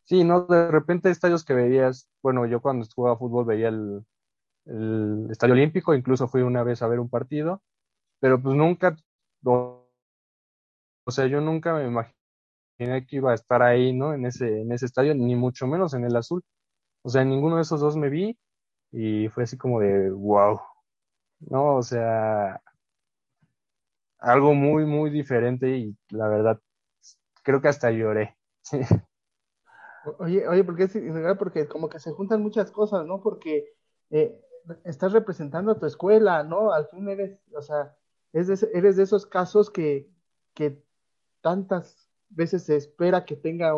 Sí, no, de repente estadios que veías, bueno, yo cuando jugaba fútbol veía el, el Estadio Olímpico, incluso fui una vez a ver un partido, pero pues nunca, o, sea, yo nunca me imaginé que iba a estar ahí, ¿no? En ese, en ese estadio, ni mucho menos en el azul. O sea, en ninguno de esos dos me vi y fue así como de, wow, ¿no? O sea, algo muy, muy diferente y la verdad, creo que hasta lloré. (laughs)
Oye, oye, porque es porque como que se juntan muchas cosas, ¿no? Porque eh, estás representando a tu escuela, ¿no? Al fin eres, o sea, eres de, eres de esos casos que, que tantas veces se espera que tenga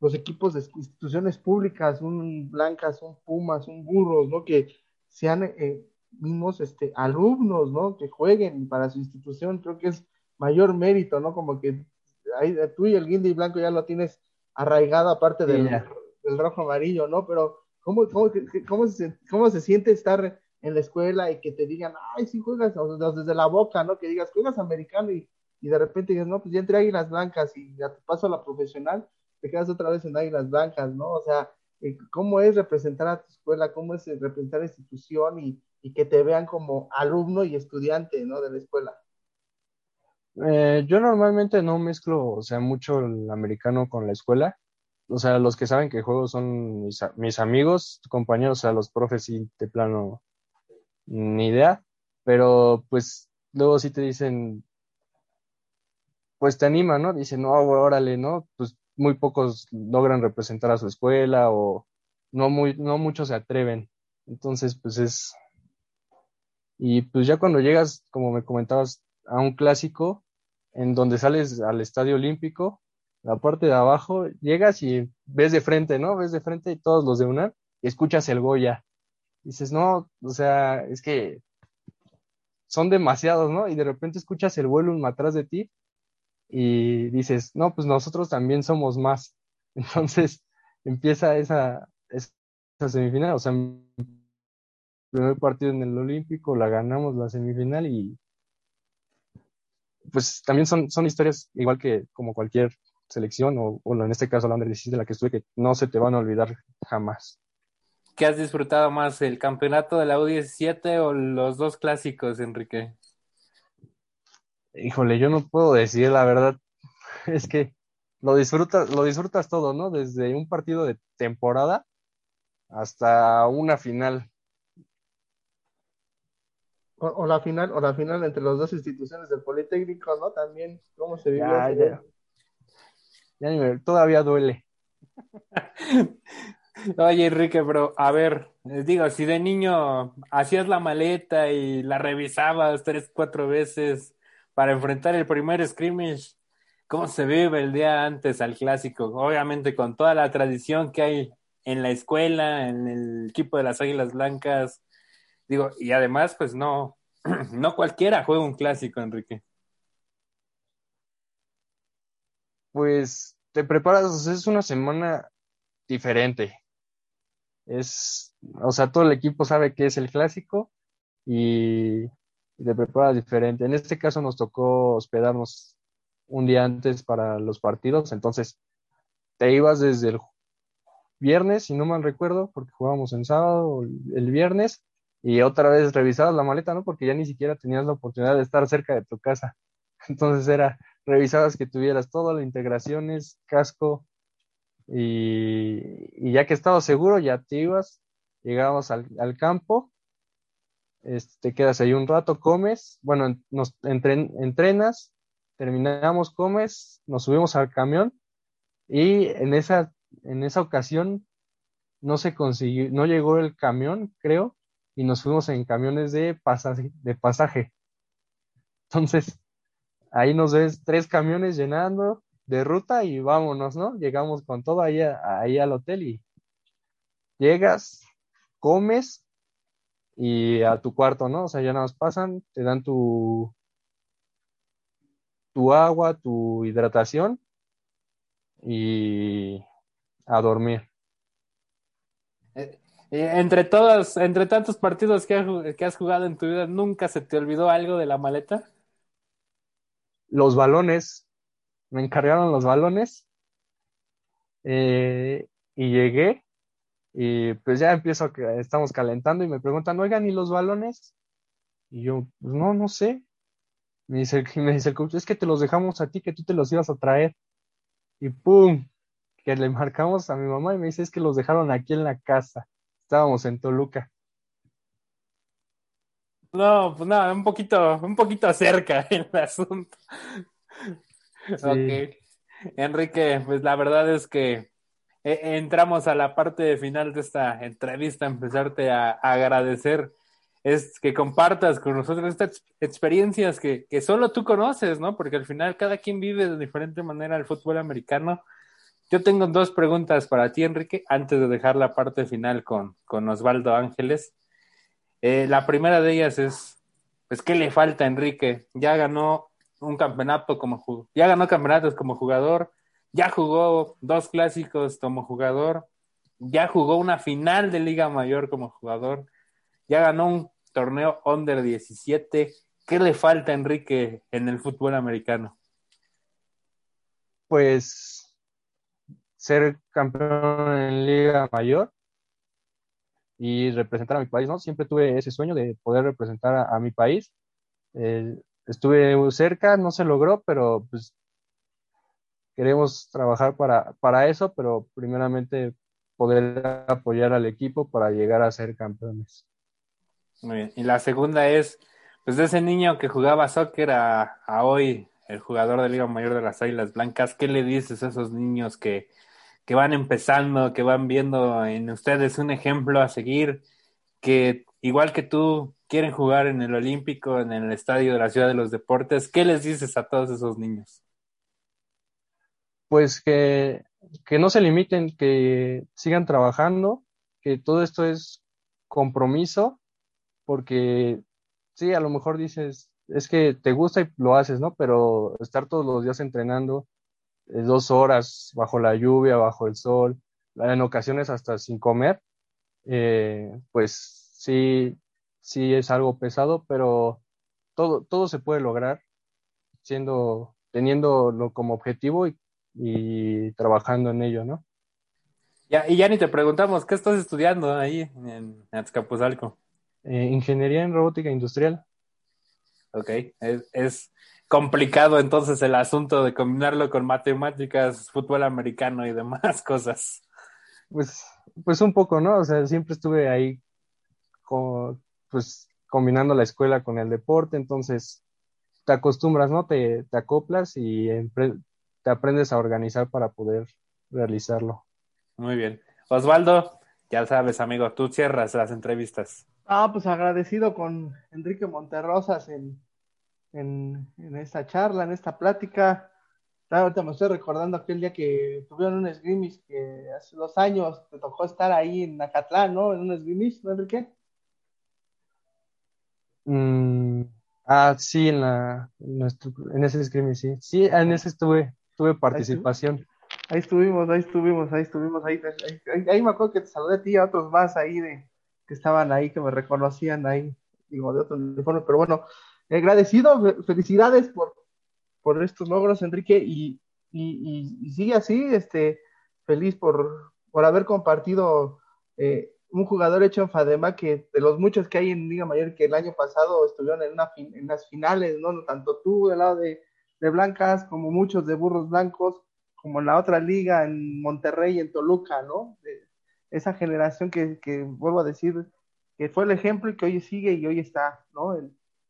los equipos de instituciones públicas, un Blancas, un Pumas, un Burros, ¿no? Que sean eh, mismos este, alumnos, ¿no? Que jueguen para su institución, creo que es mayor mérito, ¿no? Como que ahí, tú y el guindy blanco ya lo tienes arraigado aparte del, del, rojo amarillo, ¿no? Pero ¿cómo, cómo, cómo, se, ¿cómo se siente estar en la escuela y que te digan, ay, sí juegas desde la boca, ¿no? Que digas, juegas americano y, y de repente digas, no, pues ya entré a Águilas Blancas y ya te paso a la profesional, te quedas otra vez en Águilas Blancas, ¿no? O sea, eh, ¿cómo es representar a tu escuela? ¿Cómo es representar a la institución y, y que te vean como alumno y estudiante, ¿no? De la escuela.
Eh, yo normalmente no mezclo, o sea, mucho el americano con la escuela. O sea, los que saben que juego son mis, mis amigos, compañeros, o sea, los profes y de plano ni idea. Pero pues luego sí te dicen, pues te animan, ¿no? Dicen, no, órale, ¿no? Pues muy pocos logran representar a su escuela o no, muy, no muchos se atreven. Entonces, pues es, y pues ya cuando llegas, como me comentabas, a un clásico, en donde sales al Estadio Olímpico, la parte de abajo, llegas y ves de frente, ¿no? Ves de frente y todos los de UNAM y escuchas el Goya. Dices, no, o sea, es que son demasiados, ¿no? Y de repente escuchas el vuelo atrás de ti y dices, no, pues nosotros también somos más. (laughs) Entonces empieza esa, esa semifinal, o sea, primer partido en el Olímpico, la ganamos la semifinal y pues también son, son historias igual que como cualquier selección o, o en este caso la Under 16 de la que estuve que no se te van a olvidar jamás.
¿Qué has disfrutado más, el campeonato de la U17 o los dos clásicos, Enrique?
Híjole, yo no puedo decir la verdad. (laughs) Es que lo disfrutas, lo disfrutas todo, ¿no? Desde un partido de temporada hasta una final.
O, la final, o la final entre las dos instituciones del Politécnico, ¿no? También, ¿cómo se vivió?
Ya, ya. todavía duele. (laughs)
Oye, Enrique, bro, a ver, les digo, si de niño hacías la maleta y la revisabas tres, cuatro veces para enfrentar el primer scrimmage, ¿cómo se vive el día antes al clásico? Obviamente con toda la tradición que hay en la escuela, en el equipo de las Águilas Blancas, Digo, y además, pues no, (clears throat) no cualquiera juega un clásico, Enrique.
Pues te preparas, es una semana diferente. Es, o sea, todo el equipo sabe que es el clásico y, te preparas diferente. En este caso nos tocó hospedarnos un día antes para los partidos, entonces te ibas desde el viernes, si no mal recuerdo, porque jugábamos en sábado, el viernes, y otra vez revisabas la maleta, ¿no? Porque ya ni siquiera tenías la oportunidad de estar cerca de tu casa. (laughs) Entonces era, revisabas que tuvieras todas las integraciones, casco, y, ya que estabas seguro, ya te ibas, llegabas al, al campo, este, te quedas ahí un rato, comes, bueno, nos entren, entrenas, terminamos, comes, nos subimos al camión y en esa, en esa ocasión no se consiguió, no llegó el camión, creo, y nos fuimos en camiones de pasaje. De pasaje. Entonces, ahí nos ves tres camiones llenando de ruta y vámonos, ¿no? Llegamos con todo ahí, ahí al hotel y llegas, comes y a tu cuarto, ¿no? O sea, ya nada más pasan, te dan tu, tu agua, tu hidratación y a dormir.
Eh, eh, entre todos, entre tantos partidos que, que has jugado en tu vida, ¿nunca se te olvidó algo de la maleta?
Los balones, me encargaron los balones eh, y llegué y pues ya empiezo, estamos calentando y me preguntan, oigan, ¿y los balones? Y yo, pues no, no sé. Me dice, (laughs) me dice el coach, es que te los dejamos a ti, que tú te los ibas a traer. Y pum, que le marcamos a mi mamá y me dice, es que los dejaron aquí en la casa. Estábamos en Toluca.
No, pues nada, un poquito, un poquito cerca (laughs) el asunto. (laughs) Ok. Enrique, pues la verdad es que eh, entramos a la parte final de esta entrevista, empezarte a, agradecer es que compartas con nosotros estas experiencias que, que, solo tú conoces, ¿no? Porque al final cada quien vive de diferente manera el fútbol americano. Yo tengo dos preguntas para ti, Enrique, antes de dejar la parte final con, con Osvaldo Ángeles. Eh, la primera de ellas es, pues, ¿qué le falta a Enrique? Ya ganó un campeonato como ya ganó campeonatos como jugador, ya jugó dos clásicos como jugador, ya jugó una final de Liga Mayor como jugador, ya ganó un torneo under 17. ¿Qué le falta Enrique en el fútbol americano?
Pues ser campeón en Liga Mayor y representar a mi país, ¿no? Siempre tuve ese sueño de poder representar a, mi país. Eh, estuve cerca, no se logró, pero pues queremos trabajar para, para eso, pero primeramente poder apoyar al equipo para llegar a ser campeones.
Muy bien. Y la segunda es, pues de ese niño que jugaba soccer a, hoy, el jugador de Liga Mayor de las Águilas Blancas, ¿qué le dices a esos niños que, que van empezando, que van viendo en ustedes un ejemplo a seguir, que igual que tú quieren jugar en el Olímpico, en el Estadio de la Ciudad de los Deportes, ¿qué les dices a todos esos niños?
Pues que, que no se limiten, que sigan trabajando, que todo esto es compromiso, porque sí, a lo mejor dices, es que te gusta y lo haces, ¿no? Pero estar todos los días entrenando, eh, dos horas bajo la lluvia, bajo el sol, en ocasiones hasta sin comer, eh, pues sí, sí es algo pesado, pero todo, todo se puede lograr siendo, teniéndolo como objetivo y, trabajando en ello, ¿no?
Ya, y ya ni te preguntamos, ¿qué estás estudiando ahí en Azcapotzalco?
Eh, ingeniería en robótica industrial.
Ok, es, es, complicado entonces el asunto de combinarlo con matemáticas, fútbol americano y demás (laughs) cosas.
Pues, pues un poco, ¿no? O sea, siempre estuve ahí pues combinando la escuela con el deporte, entonces te acostumbras, ¿no? Te, te acoplas y te aprendes a organizar para poder realizarlo.
Muy bien. Osvaldo, ya sabes, amigo, tú cierras las entrevistas.
Ah, pues agradecido con Enrique Monterrosas en, en, en esta charla, en esta plática. Ahorita me estoy recordando aquel día que tuvieron un esgrimis que hace dos años te tocó estar ahí en Nacatlán, ¿no? En un esgrimis, ¿no, Enrique?
Mm, ah, sí, en, la, en, ese esgrimis, sí. Sí, en ese estuve, tuve participación.
Ahí estuvimos, ahí estuvimos, ahí estuvimos, ahí, ahí, me acuerdo que te saludé a ti y a otros más ahí de que estaban ahí, que me reconocían ahí, digo, de otro uniforme, pero bueno, agradecido, felicidades por, por estos logros, Enrique, y, y, sigue así, este, feliz por, por haber compartido eh, un jugador hecho en Fadema que de los muchos que hay en Liga Mayor que el año pasado estuvieron en, las finales, ¿no? Tanto tú del lado de, Blancas como muchos de Burros Blancos, como en la otra liga en Monterrey, en Toluca, ¿no? esa generación que, que, vuelvo a decir, que fue el ejemplo y que hoy sigue y hoy está, ¿no?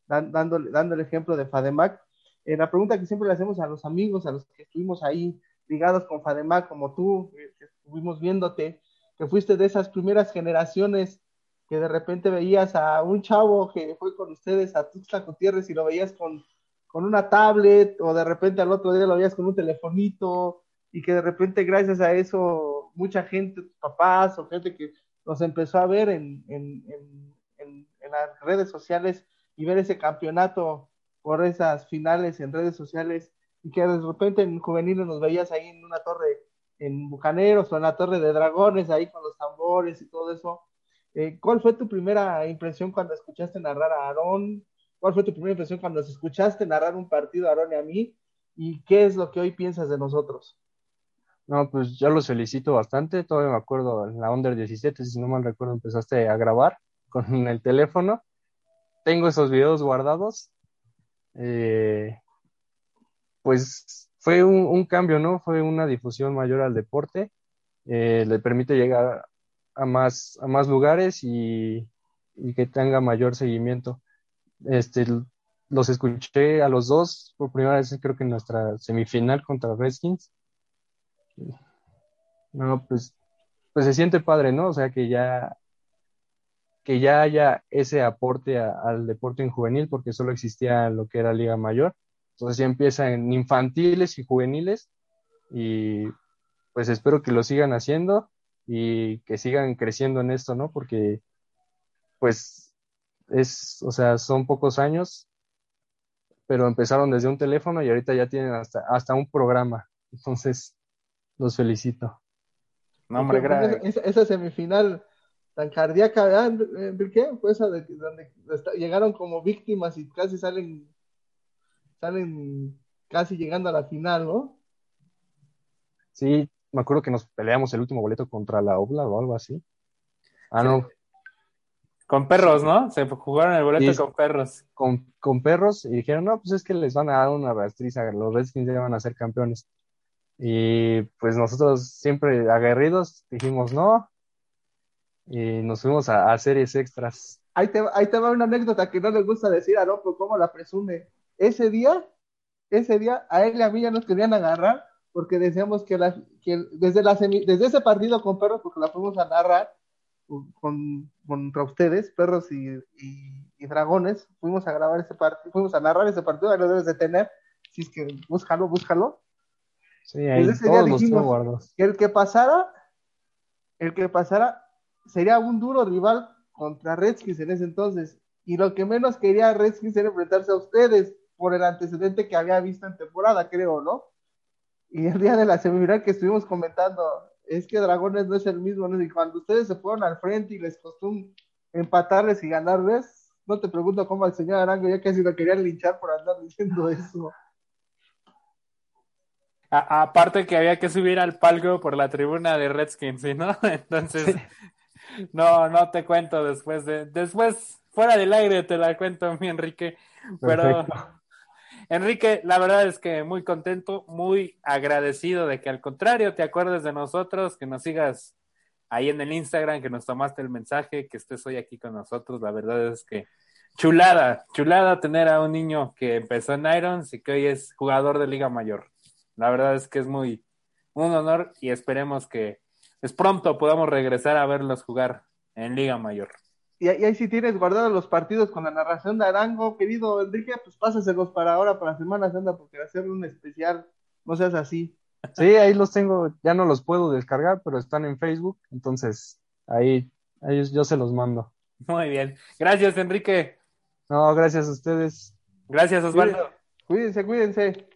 dando, dando el ejemplo de Fademac. Eh, la pregunta que siempre le hacemos a los amigos, a los que estuvimos ahí ligados con Fademac, como tú, que estuvimos viéndote, que fuiste de esas primeras generaciones que de repente veías a un chavo que fue con ustedes a Tuxtla Gutiérrez y lo veías con, con una tablet o de repente al otro día lo veías con un telefonito y que de repente gracias a eso mucha gente, papás o gente que nos empezó a ver en, en, en, en las redes sociales y ver ese campeonato por esas finales en redes sociales y que de repente en juveniles nos veías ahí en una torre en Bucaneros o en la torre de dragones ahí con los tambores y todo eso. Eh, ¿Cuál fue tu primera impresión cuando escuchaste narrar a Aarón? ¿Cuál fue tu primera impresión cuando escuchaste narrar un partido a Aarón y a mí? ¿Y qué es lo que hoy piensas de nosotros?
No, pues yo los felicito bastante. Todavía me acuerdo en la Under 17, si no mal recuerdo, empezaste a grabar con (laughs) el teléfono. Tengo esos videos guardados. Eh, pues fue un, cambio, ¿no? Fue una difusión mayor al deporte. Eh, le permite llegar a más, a más lugares y, que tenga mayor seguimiento. Este, los escuché a los dos por primera vez, creo que en nuestra semifinal contra Redskins. No, pues, pues se siente padre, ¿no? O sea, que ya, que ya haya ese aporte al deporte en juvenil, porque solo existía lo que era Liga Mayor. Entonces ya empieza en infantiles y juveniles y pues espero que lo sigan haciendo y que sigan creciendo en esto, ¿no? Porque, pues, es, o sea, son pocos años, pero empezaron desde un teléfono y ahorita ya tienen hasta, hasta un programa. Entonces, los felicito.
No, hombre, esa, esa, semifinal tan cardíaca, ¿verdad, Enrique? Fue esa de donde llegaron como víctimas y casi salen, salen casi llegando a la final, ¿no?
Sí, me acuerdo que nos peleamos el último boleto contra la Obla o algo así. Ah, no.
Con perros, ¿no? Se jugaron el boleto con perros.
Con, con, perros y dijeron, no, pues es que les van a dar una rastriza, los Redskins ya van a ser campeones. Y pues nosotros siempre aguerridos dijimos no, y nos fuimos a, a series extras.
Ahí te, ahí te va una anécdota que no le gusta decir a Loco, cómo la presume. Ese día, ese día, a él y a mí ya nos querían agarrar porque decíamos que, la, que desde, la desde ese partido con perros, porque la fuimos a narrar con, contra ustedes, perros y, y, dragones, fuimos a grabar ese partido, fuimos a narrar ese partido, ahí lo debes de tener, si es que búscalo, búscalo.
Sí, ahí todos los
que el que pasara, el que pasara sería un duro rival contra Redskins en ese entonces, y lo que menos quería Redskins era enfrentarse a ustedes por el antecedente que había visto en temporada, creo, ¿no? Y el día de la semifinal que estuvimos comentando, es que Dragones no es el mismo, ¿no? Y cuando ustedes se fueron al frente y les costó empatarles y ganarles, no te pregunto cómo al señor Arango ya casi lo querían linchar por andar diciendo (laughs) eso.
aparte que había que subir al palco por la tribuna de Redskins, ¿sí, ¿no? (laughs) Entonces, no, no te cuento después de, después, fuera del aire te la cuento, mi Enrique, pero... Enrique, la verdad es que muy contento, muy agradecido de que al contrario te acuerdes de nosotros, que nos sigas ahí en el Instagram, que nos tomaste el mensaje, que estés hoy aquí con nosotros. La verdad es que chulada, chulada tener a un niño que empezó en Irons y que hoy es jugador de Liga Mayor. La verdad es que es muy un honor y esperemos que es pues, pronto podamos regresar a verlos jugar en Liga Mayor.
Y, ahí si tienes guardados los partidos con la narración de Arango, querido Enrique, pues pásaselos para ahora, para Semana Santa, porque va a ser un especial, no seas así. (laughs)
Sí, ahí los tengo, ya no los puedo descargar, pero están en Facebook, entonces ahí, ahí yo se los mando.
Muy bien. Gracias, Enrique.
No, gracias a ustedes.
Gracias, Osvaldo.
Cuídense, cuídense.